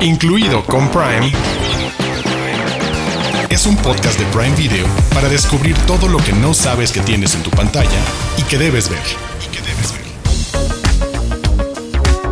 incluido con Prime, es un podcast de Prime Video para descubrir todo lo que no sabes que tienes en tu pantalla y que debes ver.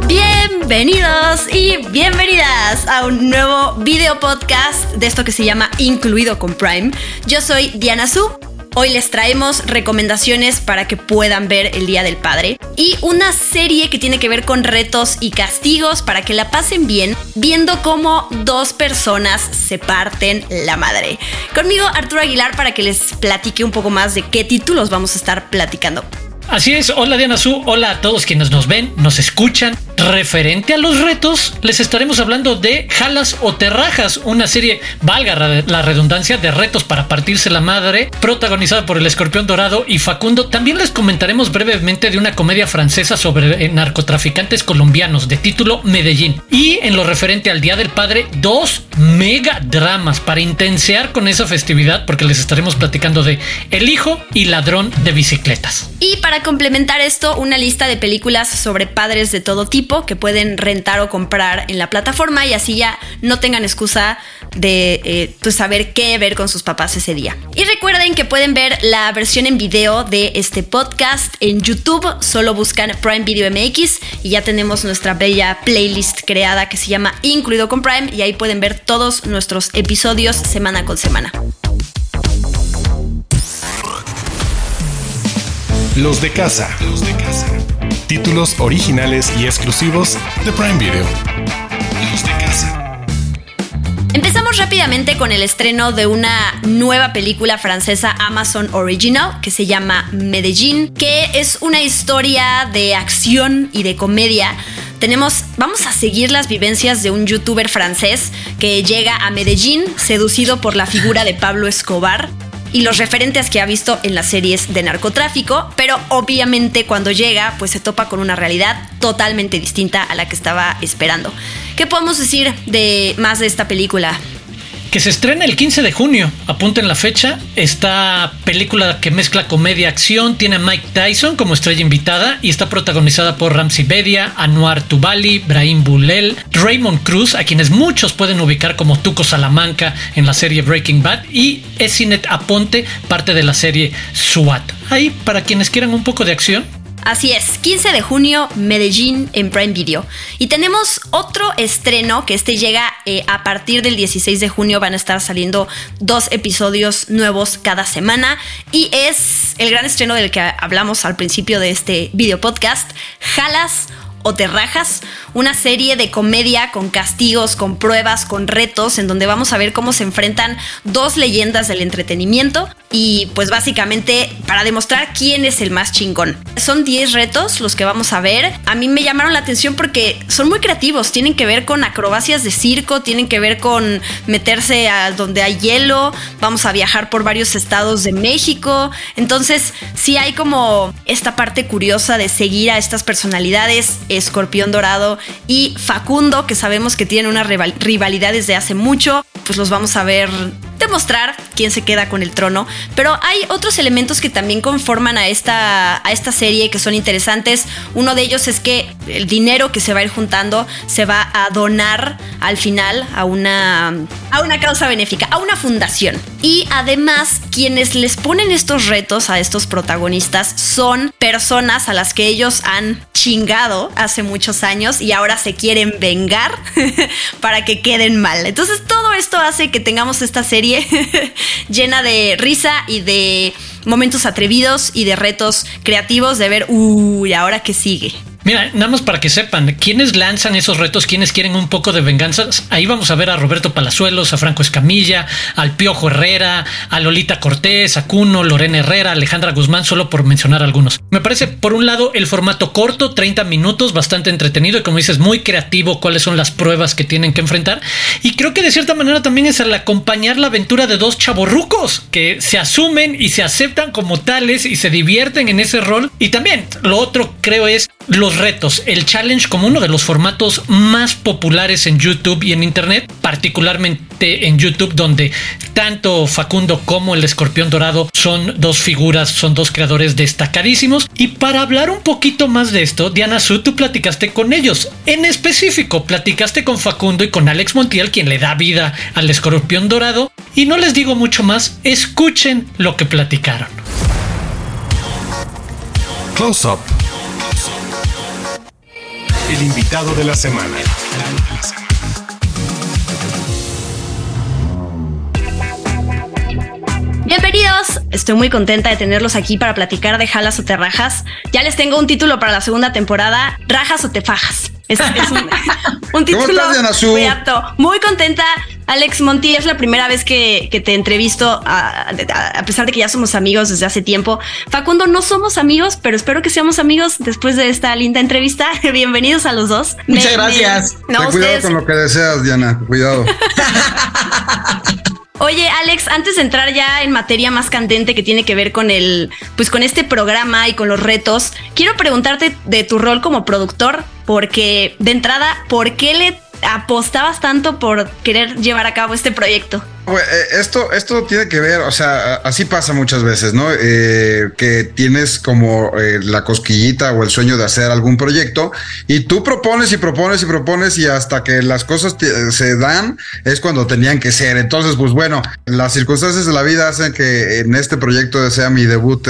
Bienvenidos y bienvenidas a un nuevo video podcast de esto que se llama Incluido con Prime. Yo soy Diana Su Hoy les traemos recomendaciones para que puedan ver el Día del Padre y una serie que tiene que ver con retos y castigos para que la pasen bien viendo cómo dos personas se parten la madre. Conmigo Arturo Aguilar para que les platique un poco más de qué títulos vamos a estar platicando. Así es, hola Diana Su, hola a todos quienes nos ven, nos escuchan. Referente a los retos, les estaremos hablando de Jalas o Terrajas, una serie, valga la redundancia, de retos para partirse la madre, protagonizada por el escorpión dorado y Facundo. También les comentaremos brevemente de una comedia francesa sobre eh, narcotraficantes colombianos de título Medellín. Y en lo referente al Día del Padre, dos mega dramas para intensear con esa festividad, porque les estaremos platicando de El Hijo y Ladrón de Bicicletas. Y para complementar esto, una lista de películas sobre padres de todo tipo que pueden rentar o comprar en la plataforma y así ya no tengan excusa de eh, pues, saber qué ver con sus papás ese día. Y recuerden que pueden ver la versión en video de este podcast en YouTube, solo buscan Prime Video MX y ya tenemos nuestra bella playlist creada que se llama Incluido con Prime y ahí pueden ver todos nuestros episodios semana con semana. Los de casa. Los de casa títulos originales y exclusivos de Prime Video. Empezamos rápidamente con el estreno de una nueva película francesa Amazon Original que se llama Medellín, que es una historia de acción y de comedia. Tenemos, vamos a seguir las vivencias de un youtuber francés que llega a Medellín seducido por la figura de Pablo Escobar y los referentes que ha visto en las series de narcotráfico, pero obviamente cuando llega pues se topa con una realidad totalmente distinta a la que estaba esperando. ¿Qué podemos decir de más de esta película? Que se estrena el 15 de junio. Apunten la fecha. Esta película que mezcla comedia acción tiene a Mike Tyson como estrella invitada y está protagonizada por Ramsey Bedia, Anuar Tubali, Brahim Bulel, Raymond Cruz, a quienes muchos pueden ubicar como Tuco Salamanca en la serie Breaking Bad, y Esinet Aponte, parte de la serie SWAT. Ahí, para quienes quieran un poco de acción, Así es, 15 de junio, Medellín en Prime Video. Y tenemos otro estreno que este llega eh, a partir del 16 de junio. Van a estar saliendo dos episodios nuevos cada semana. Y es el gran estreno del que hablamos al principio de este video podcast, Jalas o te rajas, una serie de comedia con castigos, con pruebas, con retos, en donde vamos a ver cómo se enfrentan dos leyendas del entretenimiento y pues básicamente para demostrar quién es el más chingón. Son 10 retos los que vamos a ver. A mí me llamaron la atención porque son muy creativos, tienen que ver con acrobacias de circo, tienen que ver con meterse a donde hay hielo, vamos a viajar por varios estados de México. Entonces, sí hay como esta parte curiosa de seguir a estas personalidades Escorpión Dorado y Facundo, que sabemos que tienen una rivalidad desde hace mucho, pues los vamos a ver demostrar quién se queda con el trono. Pero hay otros elementos que también conforman a esta, a esta serie que son interesantes. Uno de ellos es que el dinero que se va a ir juntando se va a donar al final a una, a una causa benéfica, a una fundación. Y además, quienes les ponen estos retos a estos protagonistas son personas a las que ellos han chingado hace muchos años y ahora se quieren vengar para que queden mal. Entonces todo esto hace que tengamos esta serie llena de risa y de momentos atrevidos y de retos creativos de ver, uy, ahora qué sigue. Mira, nada más para que sepan, quienes lanzan esos retos, quienes quieren un poco de venganza, ahí vamos a ver a Roberto Palazuelos, a Franco Escamilla, al Piojo Herrera, a Lolita Cortés, a Cuno, Lorena Herrera, Alejandra Guzmán, solo por mencionar algunos. Me parece, por un lado, el formato corto, 30 minutos, bastante entretenido y como dices, muy creativo, cuáles son las pruebas que tienen que enfrentar. Y creo que de cierta manera también es el acompañar la aventura de dos chavorrucos que se asumen y se aceptan como tales y se divierten en ese rol. Y también, lo otro creo es los retos, el challenge como uno de los formatos más populares en YouTube y en Internet, particularmente en YouTube donde tanto Facundo como el escorpión dorado son dos figuras, son dos creadores destacadísimos. Y para hablar un poquito más de esto, Diana Su, tú platicaste con ellos. En específico, platicaste con Facundo y con Alex Montiel, quien le da vida al escorpión dorado. Y no les digo mucho más, escuchen lo que platicaron. Close Up. El invitado de la semana. Bienvenidos, estoy muy contenta de tenerlos aquí para platicar de Jalas o te rajas. Ya les tengo un título para la segunda temporada, Rajas o te fajas. Es, un, título muy apto. Muy contenta. Alex Monti, es la primera vez que, te entrevisto, a, pesar de que ya somos amigos desde hace tiempo. Facundo, no somos amigos, pero espero que seamos amigos después de esta linda entrevista. Bienvenidos a los dos. Muchas gracias. cuidado con lo que deseas, Diana. Cuidado. Oye, Alex, antes de entrar ya en materia más candente que tiene que ver con el, pues con este programa y con los retos, quiero preguntarte de tu rol como productor, porque de entrada, ¿por qué le apostabas tanto por querer llevar a cabo este proyecto? Eh, esto, esto tiene que ver, o sea, así pasa muchas veces, ¿no? Eh, que tienes como eh, la cosquillita o el sueño de hacer algún proyecto y tú propones y propones y propones y hasta que las cosas se dan es cuando tenían que ser. Entonces, pues bueno, las circunstancias de la vida hacen que en este proyecto sea mi debut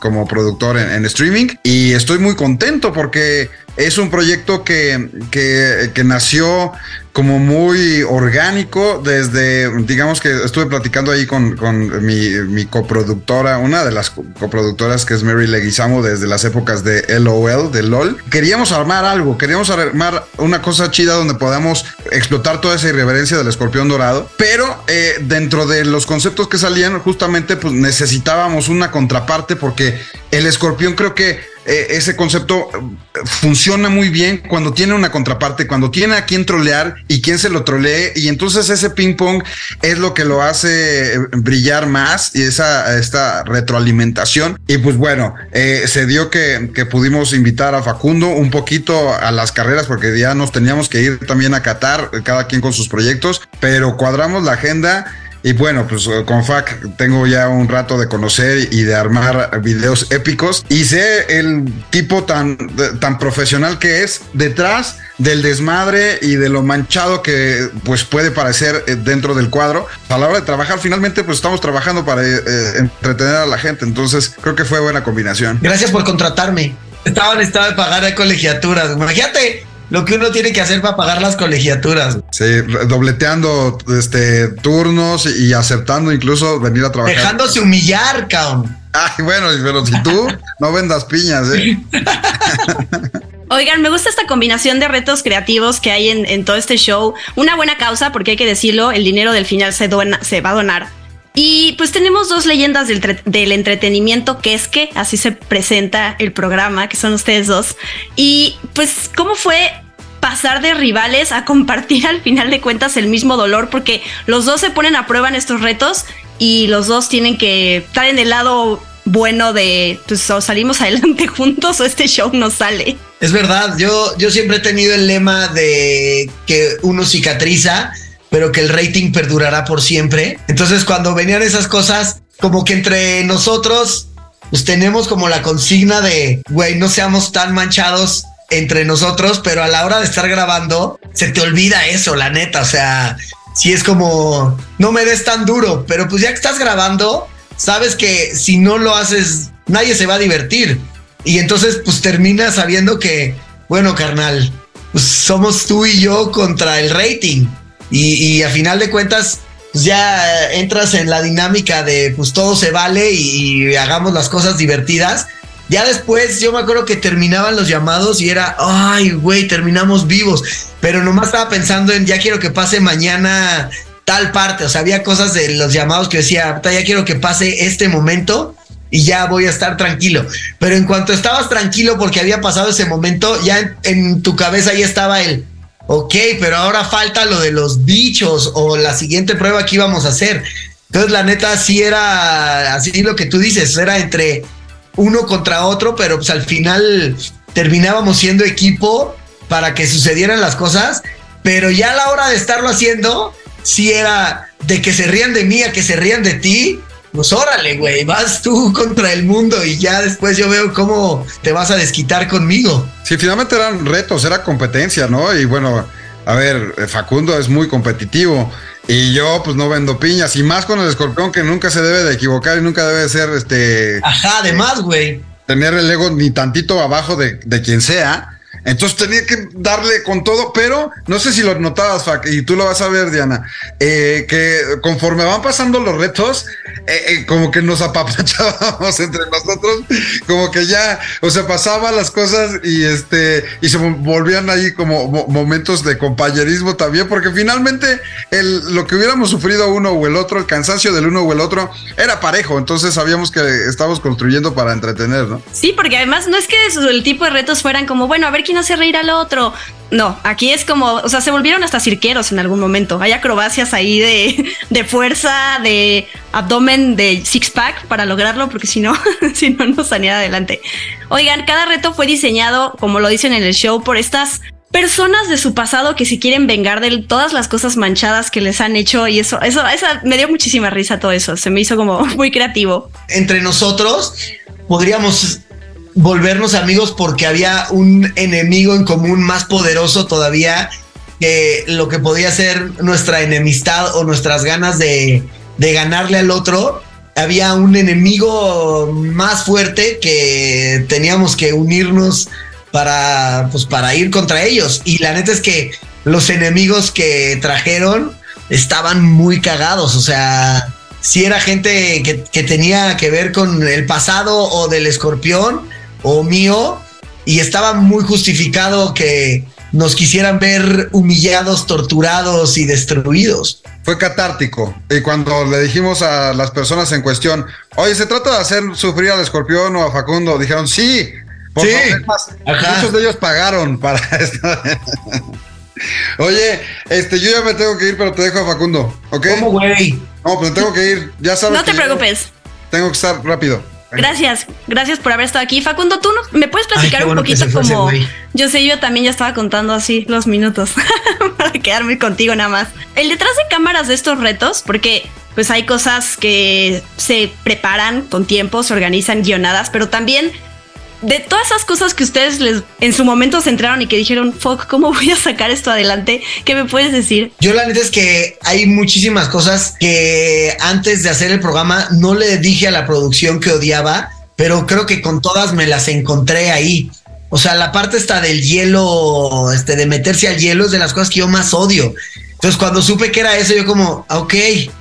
como productor en, en streaming y estoy muy contento porque es un proyecto que, que, que nació como muy orgánico desde, digamos que estuve platicando ahí con, con mi, coproductora, una de las coproductoras que es Mary Leguizamo desde las épocas de LOL, de LOL. Queríamos armar algo, queríamos armar una cosa chida donde podamos explotar toda esa irreverencia del escorpión dorado, pero eh, dentro de los conceptos que salían justamente pues necesitábamos una contraparte porque el escorpión creo que eh, ese concepto eh, funciona muy bien cuando tiene una contraparte, cuando tiene a quien trolear y quien se lo trolee. Y entonces ese ping pong es lo que lo hace eh, brillar más y esa esta retroalimentación. Y pues bueno, se dio que, que pudimos invitar a Facundo un poquito a las carreras porque ya nos teníamos que ir también a Qatar, cada quien con sus proyectos, pero cuadramos la agenda y bueno, pues eh, con FAC tengo ya un rato de conocer y de armar videos épicos y sé el tipo tan, tan profesional que es detrás del desmadre y de lo manchado que pues puede parecer eh, dentro del cuadro. A la hora de trabajar, finalmente pues estamos trabajando para eh, entretener a la gente. Entonces creo que fue buena combinación. Gracias por contratarme. Estaba en estado de pagar de colegiaturas. Imagínate, lo que uno tiene que hacer para pagar las colegiaturas. Sí, dobleteando este, turnos y aceptando incluso venir a trabajar. Dejándose humillar, cabrón. Ay, bueno, pero si tú no vendas piñas, ¿eh? Oigan, me gusta esta combinación de retos creativos que hay en, todo este show. Una buena causa, porque hay que decirlo, el dinero del final se, se va a donar. Y pues tenemos dos leyendas del, del, entretenimiento, que es que así se presenta el programa, que son ustedes dos. Y pues, ¿cómo fue pasar de rivales a compartir al final de cuentas el mismo dolor? Porque los dos se ponen a prueba en estos retos y los dos tienen que estar en el lado bueno de pues o salimos adelante juntos o este show no sale. Es verdad, yo, yo siempre he tenido el lema de que uno cicatriza pero que el rating perdurará por siempre. Entonces, cuando venían esas cosas, como que entre nosotros, pues tenemos como la consigna de, güey, no seamos tan manchados entre nosotros, pero a la hora de estar grabando, se te olvida eso, la neta. O sea, si es como, no me des tan duro, pero pues ya que estás grabando, sabes que si no lo haces, nadie se va a divertir. Y entonces, pues terminas sabiendo que, bueno, carnal, pues somos tú y yo contra el rating. Y, a final de cuentas, pues ya entras en la dinámica de pues todo se vale y, hagamos las cosas divertidas. Ya después yo me acuerdo que terminaban los llamados y era, ay, güey, terminamos vivos. Pero nomás estaba pensando en, ya quiero que pase mañana tal parte. O sea, había cosas de los llamados que decía, ya quiero que pase este momento y ya voy a estar tranquilo. Pero en cuanto estabas tranquilo porque había pasado ese momento, ya en, tu cabeza ya estaba el, ok, pero ahora falta lo de los bichos o la siguiente prueba que íbamos a hacer. Entonces, la neta, sí era así lo que tú dices, era entre uno contra otro, pero pues al final terminábamos siendo equipo para que sucedieran las cosas, pero ya a la hora de estarlo haciendo, si era de que se rían de mí a que se rían de ti, pues órale, güey, vas tú contra el mundo y ya después yo veo cómo te vas a desquitar conmigo. Sí, finalmente eran retos, era competencia, ¿no? Y bueno, a ver, Facundo es muy competitivo y yo pues no vendo piñas y más con el escorpión que nunca se debe de equivocar y nunca debe ser este... Ajá, además, güey. Tener el ego ni tantito abajo de, de quien sea entonces tenía que darle con todo, pero no sé si lo notabas, y tú lo vas a ver, Diana, eh, que conforme van pasando los retos, eh, eh, como que nos apapachábamos entre nosotros, como que ya, o sea, pasaban las cosas y este, y se volvían ahí como momentos de compañerismo también, porque finalmente el, lo que hubiéramos sufrido uno o el otro, el cansancio del uno o el otro, era parejo, entonces sabíamos que estábamos construyendo para entretener, ¿no? Sí, porque además no es que el tipo de retos fueran como, bueno, a ver quién hace reír al otro. No, aquí es como, o sea, se volvieron hasta cirqueros en algún momento. Hay acrobacias ahí de, de fuerza, de abdomen, de six pack para lograrlo, porque si no, si no, no salía adelante. Oigan, cada reto fue diseñado, como lo dicen en el show, por estas personas de su pasado que se quieren vengar de todas las cosas manchadas que les han hecho y eso, eso, esa me dio muchísima risa todo eso. Se me hizo como muy creativo. Entre nosotros podríamos volvernos amigos porque había un enemigo en común más poderoso todavía que lo que podía ser nuestra enemistad o nuestras ganas de, ganarle al otro. Había un enemigo más fuerte que teníamos que unirnos para, pues, para ir contra ellos. Y la neta es que los enemigos que trajeron estaban muy cagados. O sea, si era gente que, que tenía que ver con el pasado o del escorpión o mío y estaba muy justificado que nos quisieran ver humillados, torturados y destruidos. Fue catártico. Y cuando le dijimos a las personas en cuestión, oye, ¿se trata de hacer sufrir al escorpión o a Facundo? Dijeron, sí. sí. muchos de ellos pagaron para esto. Oye, este, yo ya me tengo que ir, pero te dejo a Facundo, ¿ok? ¿Cómo, güey? No, pero tengo que ir. Ya sabes. No te preocupes. Tengo que estar rápido. Gracias, gracias por haber estado aquí. Facundo, tú me puedes platicar un poquito como yo sé, yo también ya estaba contando así los minutos para quedarme contigo nada más. El detrás de cámaras de estos retos, porque pues hay cosas que se preparan con tiempo, se organizan guionadas, pero también de todas esas cosas que ustedes les, en su momento se entraron y que dijeron, fuck, ¿cómo voy a sacar esto adelante? ¿Qué me puedes decir? Yo la neta es que hay muchísimas cosas que antes de hacer el programa no le dije a la producción que odiaba, pero creo que con todas me las encontré ahí. O sea, la parte está del hielo, este, de meterse al hielo es de las cosas que yo más odio. Entonces, cuando supe que era eso, yo como, ok.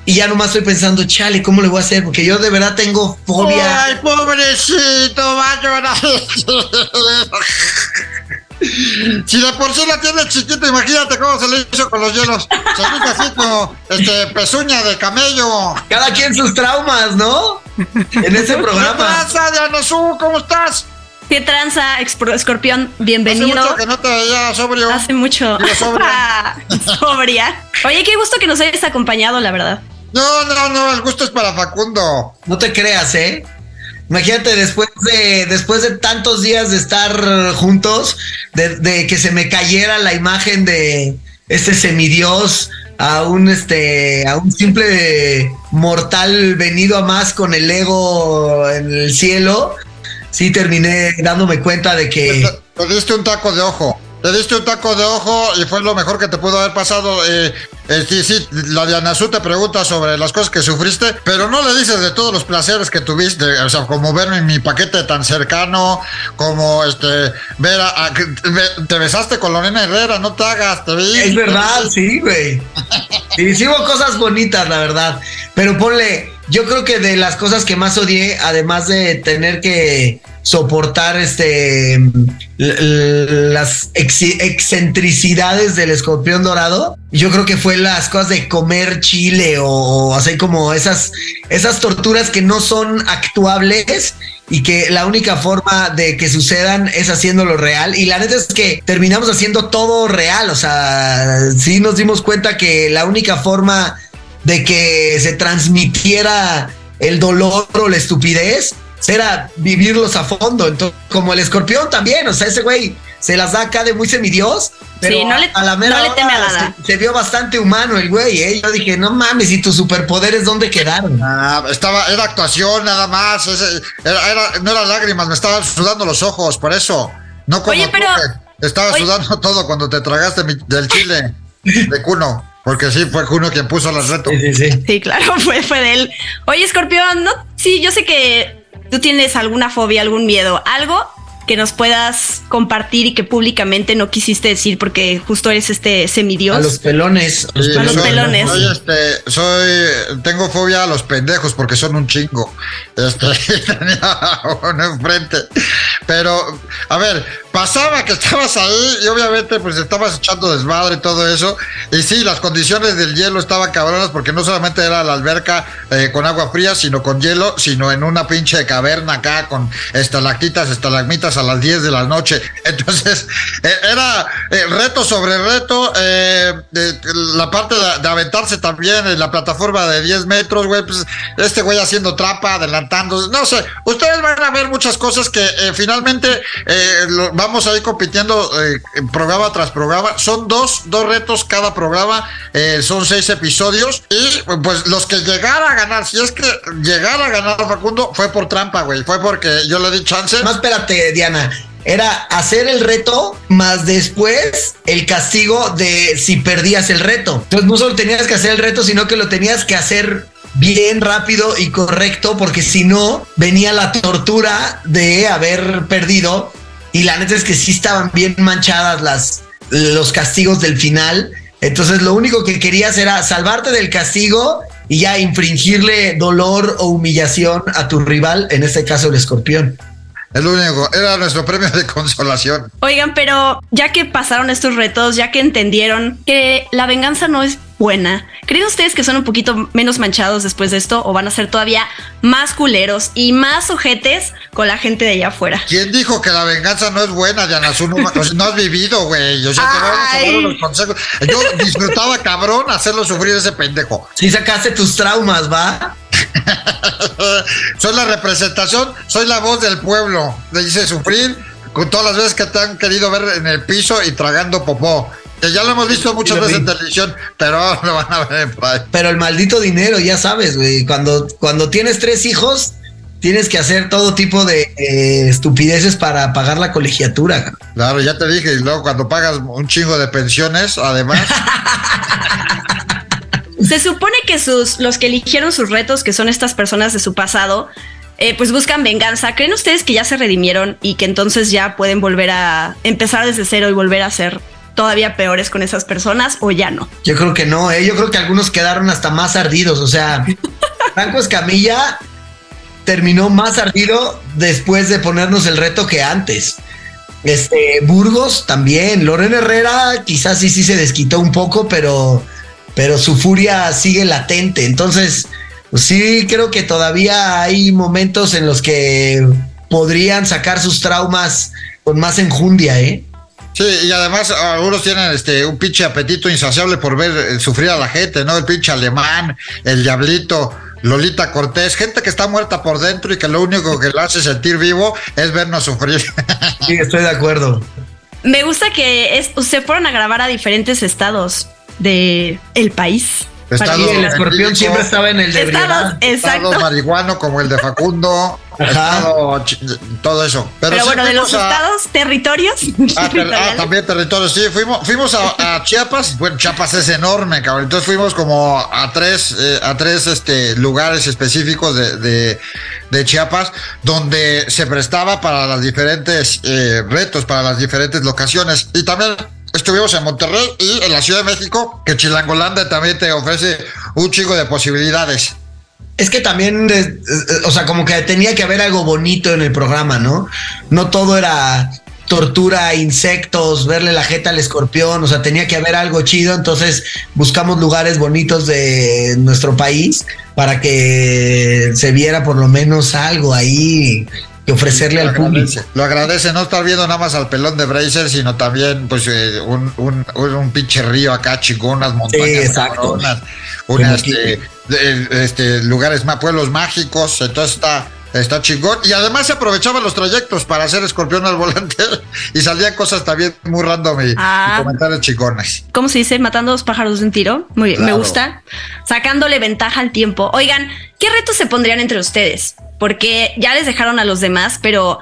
Y ya nomás estoy pensando, chale, ¿cómo le voy a hacer? Porque yo de verdad tengo fobia. Ay, pobrecito, va a llorar. Si de por sí la tiene chiquita, imagínate cómo se le hizo con los hielos. Se hizo así como este, pezuña de camello. Cada quien sus traumas, ¿no? En ese programa. ¿Qué pasa, Diana ¿Cómo estás? ¿Qué tranza, escorpión? Bienvenido. Hace mucho que no te veía sobrio. Hace mucho. Sobria. sobria. Oye, qué gusto que nos hayas acompañado, la verdad. No, no, no, el gusto es para Facundo. No te creas, ¿eh? Imagínate, después de, después de tantos días de estar juntos, de, de que se me cayera la imagen de este semidios a un este a un simple mortal venido a más con el ego en el cielo sí terminé dándome cuenta de que... Te, diste un taco de ojo. Te diste un taco de ojo y fue lo mejor que te pudo haber pasado. Eh, eh, sí, sí, la de Anazú te pregunta sobre las cosas que sufriste, pero no le dices de todos los placeres que tuviste, o sea, como verme en mi paquete tan cercano, como este, ver a, te besaste con Lorena Herrera, no te hagas, te vi. Es verdad, sí, güey. hicimos cosas bonitas, la verdad. Pero ponle, yo creo que de las cosas que más odié, además de tener que soportar este las excentricidades del escorpión dorado, yo creo que fue las cosas de comer chile o, así como esas, esas torturas que no son actuables y que la única forma de que sucedan es haciéndolo real. Y la neta es que terminamos haciendo todo real. O sea, sí nos dimos cuenta que la única forma de que se transmitiera el dolor o la estupidez era vivirlos a fondo. Entonces, como el escorpión también, o sea, ese güey se las da acá de muy semidios. Pero Sí, no le- a la mera no le teme a hora nada. Se, se vio bastante humano el güey, ¿eh? Yo dije, no mames, ¿y tus superpoderes dónde quedaron? Ah, estaba, era actuación nada más. ese- era, era- no eran lágrimas, me estaban sudando los ojos, por eso. No como Oye, pero- estaba oye- sudando todo cuando te tragaste mi- del chile de Cuno. Porque sí, fue Cuno quien puso las retos. sí, sí. Sí, claro, fue, fue de él. Oye, Escorpión, ¿no? Sí, yo sé que tú tienes alguna fobia, algún miedo, algo que nos puedas compartir y que públicamente no quisiste decir porque justo eres este semidios. A los pelones. a los Sí, A los soy- pelones. Soy, este, soy, tengo fobia a los pendejos porque son un chingo. Este, tenía uno enfrente. Pero, a ver, pasaba que estabas ahí y obviamente pues estabas echando desmadre y todo eso. Y sí, las condiciones del hielo estaban cabronas porque no solamente era la alberca eh, con agua fría, sino con hielo, sino en una pinche caverna acá con estalactitas, estalagmitas a las 10 de la noche. Entonces, eh, era eh, reto sobre reto. la parte de, aventarse también en la plataforma de 10 metros, güey. Pues, este güey haciendo trapa, adelantando. No sé, ustedes van a ver muchas cosas que finalmente lo- vamos a ir compitiendo eh, programa tras programa. Son dos, dos retos cada programa. eh, son seis episodios. Y pues los que llegara a ganar, si es que llegara a ganar Facundo, fue por trampa, güey. Fue porque yo le di chance. Más espérate, Diana. Era hacer el reto, más después el castigo de si perdías el reto. Entonces no solo tenías que hacer el reto, sino que lo tenías que hacer bien, rápido y correcto, porque si no, venía la tortura de haber perdido. Y la neta es que sí estaban bien manchadas las, los castigos del final. Entonces lo único que querías era salvarte del castigo y ya infringirle dolor o humillación a tu rival, en este caso el escorpión. El único, era nuestro premio de consolación. Oigan, pero ya que pasaron estos retos, ya que entendieron que la venganza no es buena, ¿creen ustedes que son un poquito menos manchados después de esto o van a ser todavía más culeros y más ojetes con la gente de allá afuera? ¿Quién dijo que la venganza no es buena, Diana? No, o sea, no has vivido, güey. O sea, te vamos a dar unos consejos. Yo disfrutaba, cabrón, hacerlo sufrir ese pendejo. Si sacaste tus traumas, ¿va? soy la representación, soy la voz del pueblo. Le hice sufrir con todas las veces que te han querido ver en el piso y tragando popó. Que ya lo hemos visto muchas veces en vi. televisión, pero ahora lo van a ver en Prime. Pero el maldito dinero, ya sabes, güey. Cuando, cuando tienes tres hijos, tienes que hacer todo tipo de eh, estupideces para pagar la colegiatura. Claro, ya te dije, y luego cuando pagas un chingo de pensiones, además, Se supone que sus, los que eligieron sus retos, que son estas personas de su pasado, eh, pues buscan venganza. ¿Creen ustedes que ya se redimieron y que entonces ya pueden volver a empezar desde cero y volver a ser todavía peores con esas personas o ya no? Yo creo que no, ¿eh? Yo creo que algunos quedaron hasta más ardidos. O sea, Franco Escamilla terminó más ardido después de ponernos el reto que antes. Este, Burgos también. Loren Herrera quizás sí, sí se desquitó un poco, pero, pero su furia sigue latente. Entonces, pues sí, creo que todavía hay momentos en los que podrían sacar sus traumas con más enjundia, ¿eh? Sí, y además algunos tienen este un pinche apetito insaciable por ver eh, sufrir a la gente, ¿no? El pinche alemán, el diablito, Lolita Cortés, gente que está muerta por dentro y que lo único que lo hace sentir vivo es vernos sufrir. Sí, estoy de acuerdo. Me gusta que es- se fueron a grabar a diferentes estados de el país. Estado- el escorpión siempre estaba en el de Estados, ebriedad. exacto. Estado marihuano como el de Facundo, Ajá. estado ch- todo eso. Pero, bueno, de los a- estados, territorios. Ah, ter- ah, también territorio, sí, fuimos, fuimos a, a Chiapas, bueno, Chiapas es enorme, cabrón, entonces fuimos como a tres, eh, a tres este, lugares específicos de, de, de Chiapas, donde se prestaba para las diferentes eh, retos, para las diferentes locaciones, y también estuvimos en Monterrey y en la Ciudad de México, que Chilangolanda también te ofrece un chico de posibilidades. Es que también, o sea, como que tenía que haber algo bonito en el programa, ¿no? No todo era tortura, insectos, verle la jeta al escorpión, o sea, tenía que haber algo chido, entonces buscamos lugares bonitos de nuestro país para que se viera por lo menos algo ahí que ofrecerle al público. agradece, lo agradece no estar viendo nada más al pelón de Bracer, sino también pues eh, un, un, un, pinche río acá, chingón, unas montañas, Sí, unas, este, este, lugares más, pueblos mágicos, entonces está, Está chingón. Y además se aprovechaban los trayectos para hacer escorpión al volante y salían cosas también muy random y, Ah. y comentarios chingones. ¿Cómo se dice? Matando dos pájaros de un tiro. Muy bien, me gusta. Sacándole ventaja al tiempo. Oigan, ¿qué retos se pondrían entre ustedes? Porque ya les dejaron a los demás, pero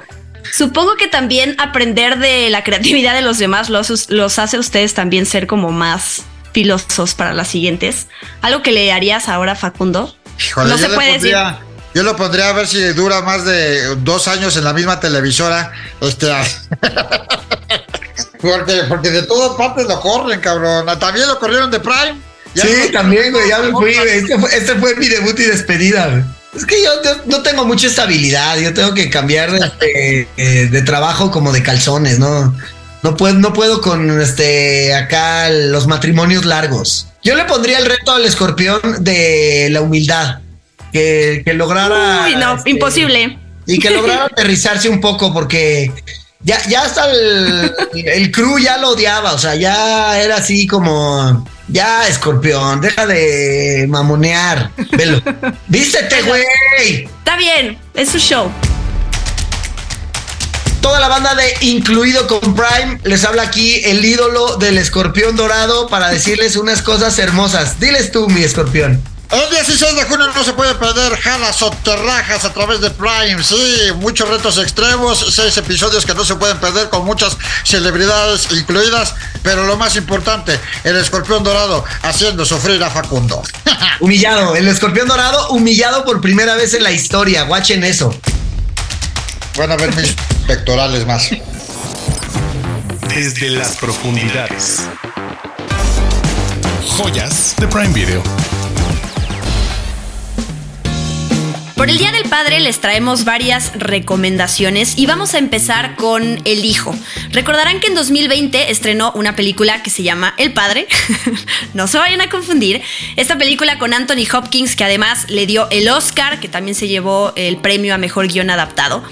supongo que también aprender de la creatividad de los demás los, los hace a ustedes también ser como más filosos para las siguientes. ¿Algo que le harías ahora, Facundo? Híjole, no se puede decir. Yo lo pondría a ver si dura más de dos años en la misma televisora. Este, porque, porque de todas partes lo corren, cabrón. También lo corrieron de Prime. Ya Sí, no- también, güey, ya me fui. Este fue, este fue mi debut y despedida, güey. Es que yo, yo no tengo mucha estabilidad, yo tengo que cambiar de, de- eh, de trabajo como de calzones, ¿no? No puedo, no puedo con este acá los matrimonios largos. Yo le pondría el reto al escorpión de la humildad. Que, que lograra. Uy, no, este, imposible. y que lograra aterrizarse un poco porque ya, ya hasta el, el crew ya lo odiaba, o sea, ya era así como, ya escorpión, deja de mamonear, velo, vístete, güey. Está bien, es su show. Toda la banda de Incluido con Prime les habla aquí el ídolo del escorpión dorado para decirles unas cosas hermosas. Diles tú, mi escorpión. El 16 de junio no se puede perder Jalas o Terrajas a través de Prime. Sí, muchos retos extremos, seis episodios que no se pueden perder con muchas celebridades incluidas. Pero lo más importante, el escorpión dorado haciendo sufrir a Facundo. Humillado, el escorpión dorado humillado por primera vez en la historia. Guachen eso. Van a ver mis pectorales más. Desde las profundidades. Joyas de Prime Video. Por el Día del Padre les traemos varias recomendaciones y vamos a empezar con El Hijo. Recordarán que en 2020 estrenó una película que se llama El Padre. no se vayan a confundir. Esta película con Anthony Hopkins que además le dio el Oscar, que también se llevó el premio a Mejor Guión Adaptado.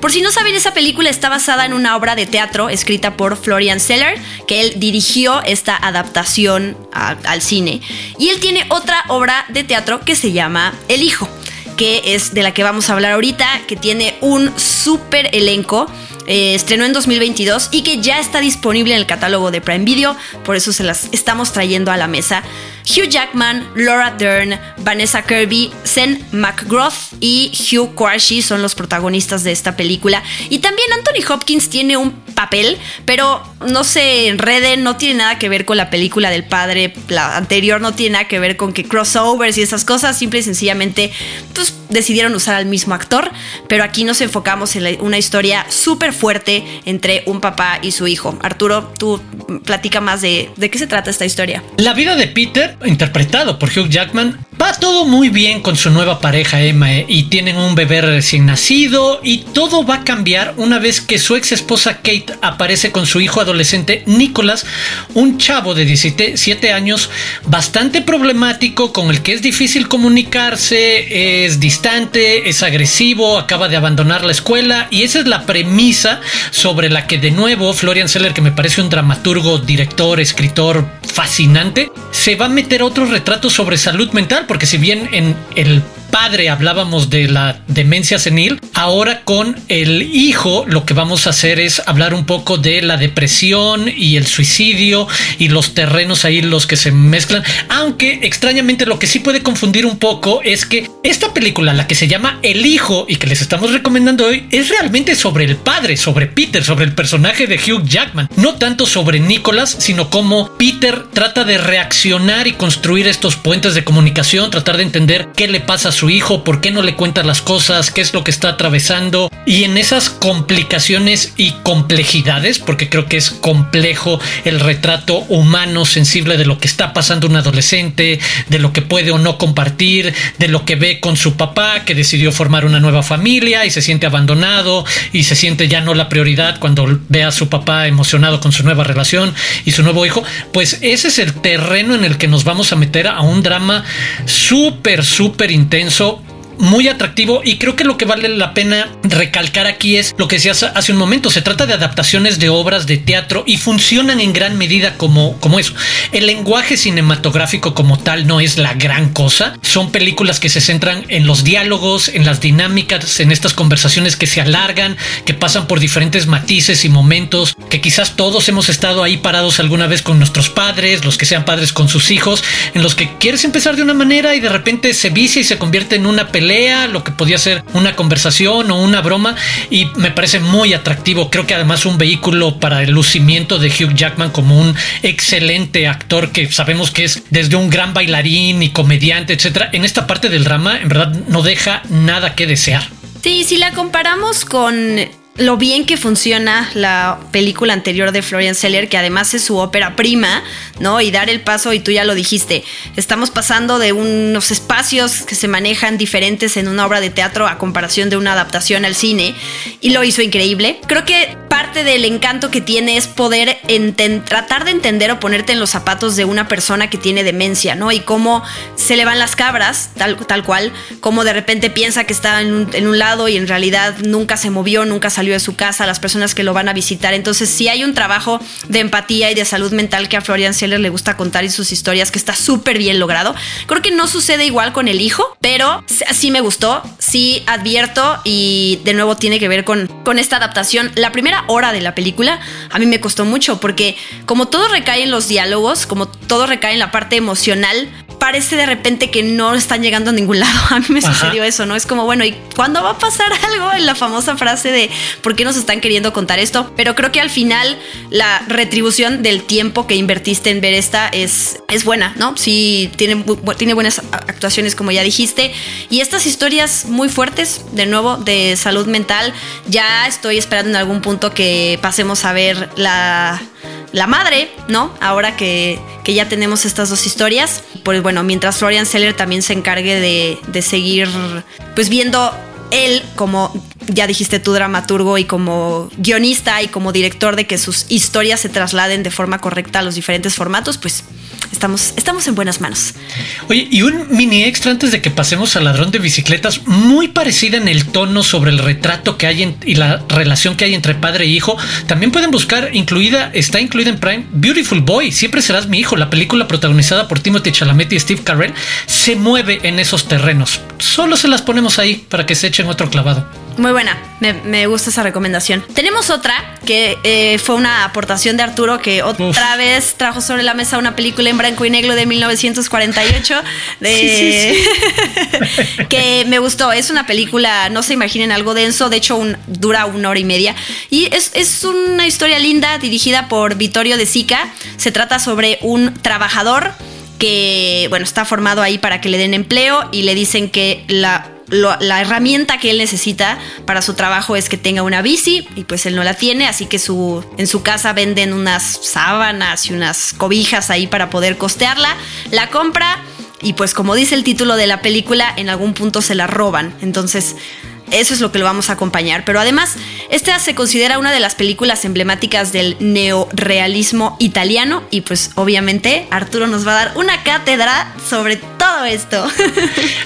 Por si no saben, esa película está basada en una obra de teatro escrita por Florian Seller, que él dirigió esta adaptación al cine. Y él tiene otra obra de teatro que se llama El Hijo que es de la que vamos a hablar ahorita, que tiene un súper elenco. eh, estrenó en 2022 y que ya está disponible en el catálogo de Prime Video, por eso se las estamos trayendo a la mesa. Hugh Jackman, Laura Dern, Vanessa Kirby, Zen McGrath y Hugh Quarshie son los protagonistas de esta película. Y también Anthony Hopkins tiene un papel, pero no se enreden, no tiene nada que ver con la película del padre, la anterior no tiene nada que ver con que crossovers y esas cosas, simple y sencillamente pues decidieron usar al mismo actor, pero aquí nos enfocamos en una historia súper fuerte entre un papá y su hijo. Arturo, tú platica más de, de qué se trata esta historia. La vida de Peter, interpretado por Hugh Jackman, va todo muy bien con su nueva pareja Emma eh, y tienen un bebé recién nacido y todo va a cambiar una vez que su ex esposa Kate aparece con su hijo adolescente Nicholas, un chavo de 17 años bastante problemático con el que es difícil comunicarse, es distante, es agresivo, acaba de abandonar la escuela y esa es la premisa sobre la que de nuevo Florian Seller, que me parece un dramaturgo, director, escritor fascinante, se va a meter otro retrato sobre salud mental, porque si bien en el padre hablábamos de la demencia senil, ahora con el hijo lo que vamos a hacer es hablar un poco de la depresión y el suicidio y los terrenos ahí los que se mezclan, aunque extrañamente lo que sí puede confundir un poco es que esta película, la que se llama El hijo y que les estamos recomendando hoy, es realmente sobre el padre, sobre Peter, sobre el personaje de Hugh Jackman, no tanto sobre Nicholas, sino cómo Peter trata de reaccionar y construir estos puentes de comunicación, tratar de entender qué le pasa a su hijo, por qué no le cuenta las cosas, qué es lo que está atravesando. Y en esas complicaciones y complejidades, porque creo que es complejo el retrato humano sensible de lo que está pasando un adolescente, de lo que puede o no compartir, de lo que ve con su papá que decidió formar una nueva familia y se siente abandonado y se siente ya no la prioridad cuando ve a su papá emocionado con su nueva relación y su nuevo hijo, pues ese es el terreno en el que nos vamos a meter a un drama súper, súper intenso comenzó muy atractivo y creo que lo que vale la pena recalcar aquí es lo que decías hace un momento, se trata de adaptaciones de obras de teatro y funcionan en gran medida como, como eso. El lenguaje cinematográfico como tal no es la gran cosa, son películas que se centran en los diálogos, en las dinámicas, en estas conversaciones que se alargan, que pasan por diferentes matices y momentos, que quizás todos hemos estado ahí parados alguna vez con nuestros padres, los que sean padres con sus hijos, en los que quieres empezar de una manera y de repente se vicia y se convierte en una pelea, lo que podía ser una conversación o una broma, y me parece muy atractivo. Creo que además un vehículo para el lucimiento de Hugh Jackman como un excelente actor que sabemos que es desde un gran bailarín y comediante, etcétera. En esta parte del drama, en verdad, no deja nada que desear. Sí, si la comparamos con lo bien que funciona la película anterior de Florian Seller, que además es su ópera prima, ¿no? Y dar el paso, y tú ya lo dijiste, estamos pasando de unos espacios que se manejan diferentes en una obra de teatro a comparación de una adaptación al cine, y lo hizo increíble. Creo que parte del encanto que tiene es poder tratar de entender o ponerte en los zapatos de una persona que tiene demencia, ¿no? Y cómo se le van las cabras, tal, tal cual, cómo de repente piensa que está en un, en un lado y en realidad nunca se movió, nunca salió de su casa, las personas que lo van a visitar. Entonces, sí hay un trabajo de empatía y de salud mental que a Florian Seller le gusta contar y sus historias, que está súper bien logrado. Creo que no sucede igual con el hijo, pero sí me gustó, sí advierto y de nuevo tiene que ver con, con esta adaptación. La primera hora de la película a mí me costó mucho porque como todo recae en los diálogos, como todo recae en la parte emocional, parece de repente que no están llegando a ningún lado. A mí me sucedió eso, ¿no? Es como, bueno, ¿y cuándo va a pasar algo? En la famosa frase de ¿por qué nos están queriendo contar esto? Pero creo que al final la retribución del tiempo que invertiste en ver esta es, es buena, ¿no? Sí, tiene, tiene buenas actuaciones, como ya dijiste. Y estas historias muy fuertes, de nuevo, de salud mental, ya estoy esperando en algún punto que pasemos a ver la la madre, ¿no? Ahora que, que, ya tenemos estas dos historias, pues bueno, mientras Florian Seller también se encargue de, de seguir, pues viendo él como ya dijiste tú dramaturgo y como guionista y como director de que sus historias se trasladen de forma correcta a los diferentes formatos, pues estamos, estamos en buenas manos. Oye, y un mini extra antes de que pasemos al ladrón de bicicletas, muy parecida en el tono sobre el retrato que hay y la relación que hay entre padre e hijo. También pueden buscar, incluida, está incluida en Prime, Beautiful Boy, siempre serás mi hijo. La película protagonizada por Timothy Chalamet y Steve Carell se mueve en esos terrenos. Solo se las ponemos ahí para que se echen otro clavado. Muy buena, me, gusta esa recomendación. Tenemos otra que eh, fue una aportación de Arturo que otra vez trajo sobre la mesa una película en blanco y negro de 1948 de que me gustó. Es una película, no se imaginen algo denso, de hecho dura una hora y media y es, es una historia linda dirigida por Vittorio de Sica. Se trata sobre un trabajador que, bueno, está formado ahí para que le den empleo y le dicen que la la herramienta que él necesita para su trabajo es que tenga una bici y pues él no la tiene, así que su, en su casa venden unas sábanas y unas cobijas ahí para poder costearla. La compra y pues como dice el título de la película, en algún punto se la roban. Entonces eso es lo que lo vamos a acompañar. Pero además, esta se considera una de las películas emblemáticas del neorealismo italiano y pues obviamente Arturo nos va a dar una cátedra sobre esto.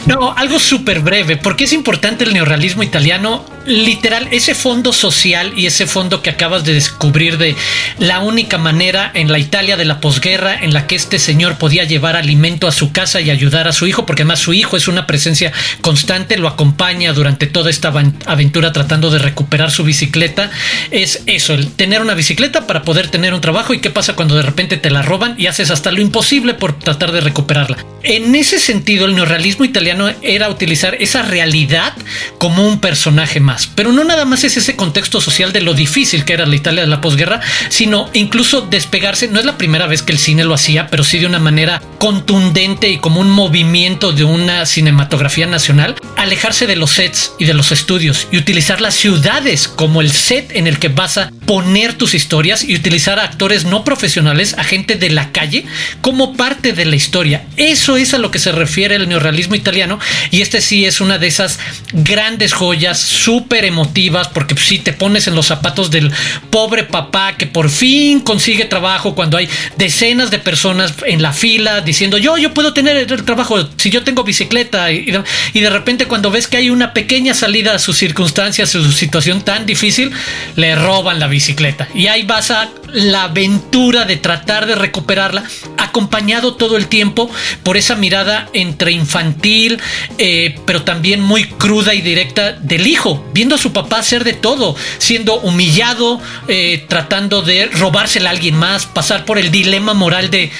No, algo súper breve, porque es importante el neorealismo italiano, literal, ese fondo social y ese fondo que acabas de descubrir de la única manera en la Italia de la posguerra en la que este señor podía llevar alimento a su casa y ayudar a su hijo, porque además su hijo es una presencia constante, lo acompaña durante toda esta aventura tratando de recuperar su bicicleta, es eso, el tener una bicicleta para poder tener un trabajo y qué pasa cuando de repente te la roban y haces hasta lo imposible por tratar de recuperarla. En ese sentido, el neorrealismo italiano era utilizar esa realidad como un personaje más, pero no nada más es ese contexto social de lo difícil que era la Italia de la posguerra, sino incluso despegarse, no es la primera vez que el cine lo hacía, pero sí de una manera contundente y como un movimiento de una cinematografía nacional, alejarse de los sets y de los estudios y utilizar las ciudades como el set en el que vas a poner tus historias y utilizar a actores no profesionales, a gente de la calle, como parte de la historia. Eso es a lo que se refiere el neorrealismo italiano y este sí es una de esas grandes joyas, súper emotivas, porque si te pones en los zapatos del pobre papá que por fin consigue trabajo cuando hay decenas de personas en la fila diciendo yo, yo puedo tener el trabajo si yo tengo bicicleta y, y de repente cuando ves que hay una pequeña salida a sus circunstancias, a su situación tan difícil, le roban la bicicleta. Y ahí vas a la aventura de tratar de recuperarla, acompañado todo el tiempo por esa mirada entre infantil, eh, pero también muy cruda y directa del hijo, viendo a su papá hacer de todo, siendo humillado, eh, tratando de robársela a alguien más, pasar por el dilema moral de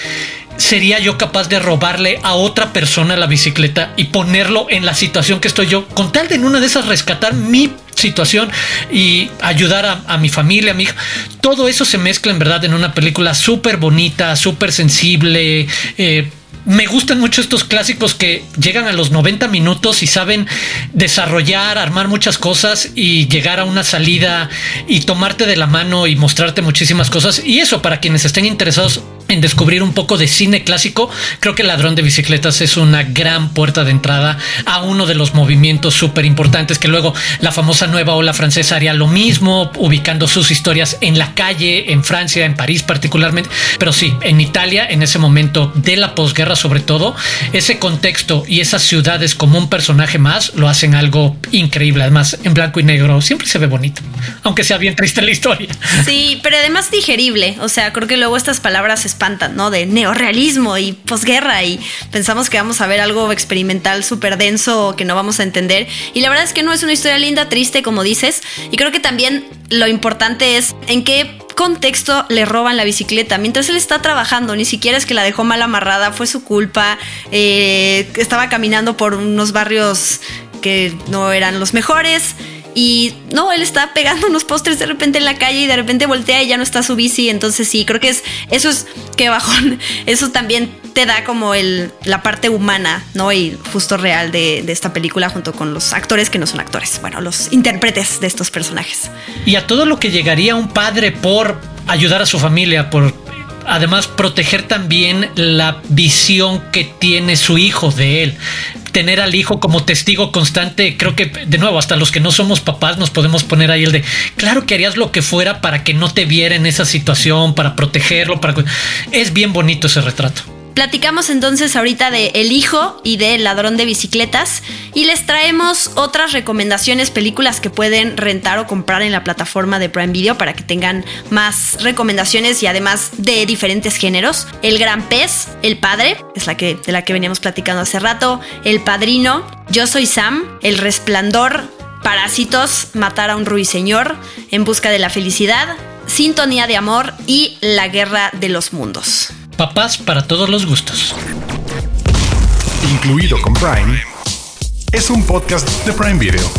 ¿Sería yo capaz de robarle a otra persona la bicicleta y ponerlo en la situación que estoy yo? Con tal de en una de esas rescatar mi situación y ayudar a, mi familia, a mi hija. Todo eso se mezcla en verdad en una película súper bonita, súper sensible. Eh, me gustan mucho estos clásicos que llegan a los 90 minutos y saben desarrollar, armar muchas cosas y llegar a una salida y tomarte de la mano y mostrarte muchísimas cosas. Y eso para quienes estén interesados en descubrir un poco de cine clásico, creo que Ladrón de Bicicletas es una gran puerta de entrada a uno de los movimientos súper importantes que luego la famosa nueva ola francesa haría lo mismo, ubicando sus historias en la calle, en Francia, en París particularmente, pero sí, en Italia, en ese momento de la posguerra sobre todo, ese contexto y esas ciudades como un personaje más lo hacen algo increíble, además en blanco y negro siempre se ve bonito, aunque sea bien triste la historia. Sí, pero además digerible, o sea, creo que luego estas palabras De neorealismo y posguerra y pensamos que vamos a ver algo experimental súper denso que no vamos a entender. Y la verdad es que no es una historia linda, triste, como dices. Y creo que también lo importante es en qué contexto le roban la bicicleta mientras él está trabajando. Ni siquiera es que la dejó mal amarrada, fue su culpa. Eh, estaba caminando por unos barrios que no eran los mejores. Y no, él está pegando unos postres de repente en la calle y de repente voltea y ya no está su bici. Entonces sí, creo que es eso es que bajón. Eso también te da como el, la parte humana, ¿no? Y justo real de, de, esta película junto con los actores que no son actores, bueno, los intérpretes de estos personajes. Y a todo lo que llegaría un padre por ayudar a su familia, por además proteger también la visión que tiene su hijo de él tener al hijo como testigo constante, creo que de nuevo, hasta los que no somos papás nos podemos poner ahí el de, claro que harías lo que fuera para que no te viera en esa situación, para protegerlo, para... Es bien bonito ese retrato. Platicamos entonces ahorita de El Hijo y de Ladrón de Bicicletas y les traemos otras recomendaciones, películas que pueden rentar o comprar en la plataforma de Prime Video para que tengan más recomendaciones y además de diferentes géneros. El Gran Pez, El Padre, es la que, de la que veníamos platicando hace rato, El Padrino, Yo Soy Sam, El Resplandor, Parásitos, Matar a un ruiseñor, En Busca de la Felicidad, Sintonía de Amor y La Guerra de los Mundos. Papás para todos los gustos. Incluido con Prime, es un podcast de Prime Video.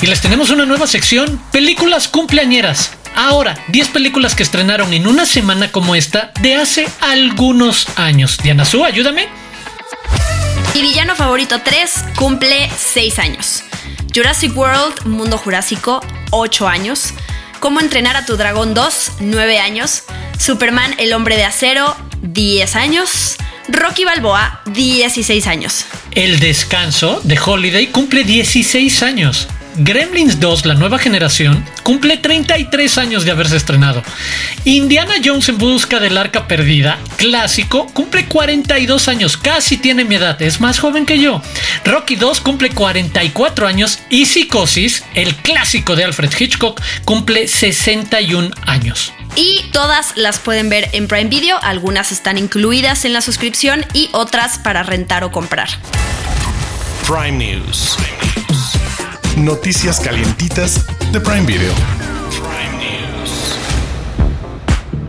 Y les tenemos una nueva sección, películas cumpleañeras. Ahora, 10 películas que estrenaron en una semana como esta de hace algunos años. Diana Su, ayúdame. Y villano favorito 3 cumple 6 años. Jurassic World, Mundo Jurásico, 8 años. Cómo entrenar a tu dragón 2, 9 años. Superman, el hombre de acero, 10 años. Rocky Balboa, 16 años. El descanso de Holiday cumple 16 años. Gremlins 2, la nueva generación, cumple 33 años de haberse estrenado. Indiana Jones en busca del arca perdida, clásico, cumple 42 años, casi tiene mi edad, es más joven que yo. Rocky 2 cumple 44 años y Psicosis, el clásico de Alfred Hitchcock, cumple 61 años. Y todas las pueden ver en Prime Video, algunas están incluidas en la suscripción y otras para rentar o comprar. Prime News. Noticias calientitas de Prime Video.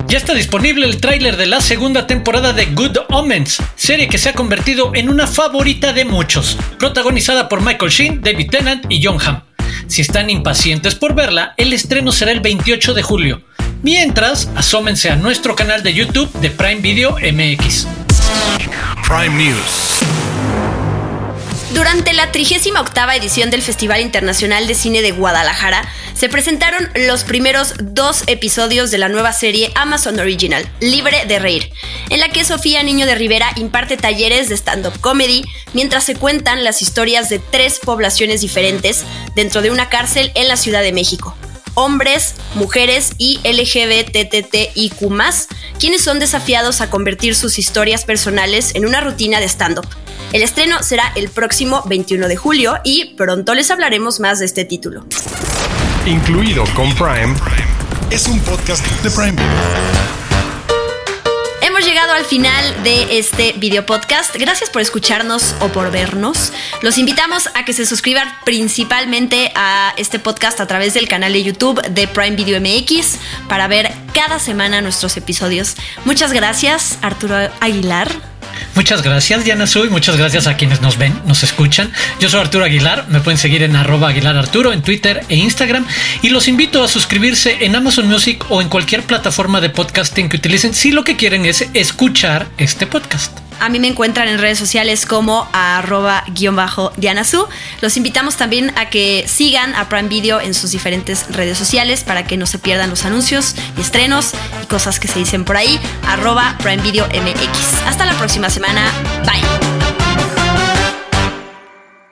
Ya está disponible el tráiler de la segunda temporada de Good Omens, serie que se ha convertido en una favorita de muchos, protagonizada por Michael Sheen, David Tennant y John Hamm. Si están impacientes por verla, el estreno será el 28 de julio. Mientras, asómense a nuestro canal de YouTube de Prime Video MX. Prime News. Durante la 38 edición del Festival Internacional de Cine de Guadalajara, se presentaron los primeros dos episodios de la nueva serie Amazon Original, Libre de Reír, en la que Sofía Niño de Rivera imparte talleres de stand-up comedy mientras se cuentan las historias de tres poblaciones diferentes dentro de una cárcel en la Ciudad de México. Hombres, mujeres y LGBTTIQ, quienes son desafiados a convertir sus historias personales en una rutina de stand-up. El estreno será el próximo 21 de julio y pronto les hablaremos más de este título. Incluido con Prime, es un podcast de Prime llegado al final de este video podcast. Gracias por escucharnos o por vernos. Los invitamos a que se suscriban principalmente a este podcast a través del canal de YouTube de Prime Video MX para ver cada semana nuestros episodios. Muchas gracias, Arturo Aguilar. Muchas gracias, Diana Sui. Muchas gracias a quienes nos ven, nos escuchan. Yo soy Arturo Aguilar. Me pueden seguir en arroba Aguilar Arturo en Twitter e Instagram. Y los invito a suscribirse en Amazon Music o en cualquier plataforma de podcasting que utilicen si lo que quieren es escuchar este podcast. A mí me encuentran en redes sociales como arroba guion bajo Diana Los invitamos también a que sigan a Prime Video en sus diferentes redes sociales para que no se pierdan los anuncios y estrenos y cosas que se dicen por ahí. Arroba Prime Video MX. Hasta la próxima semana. Bye.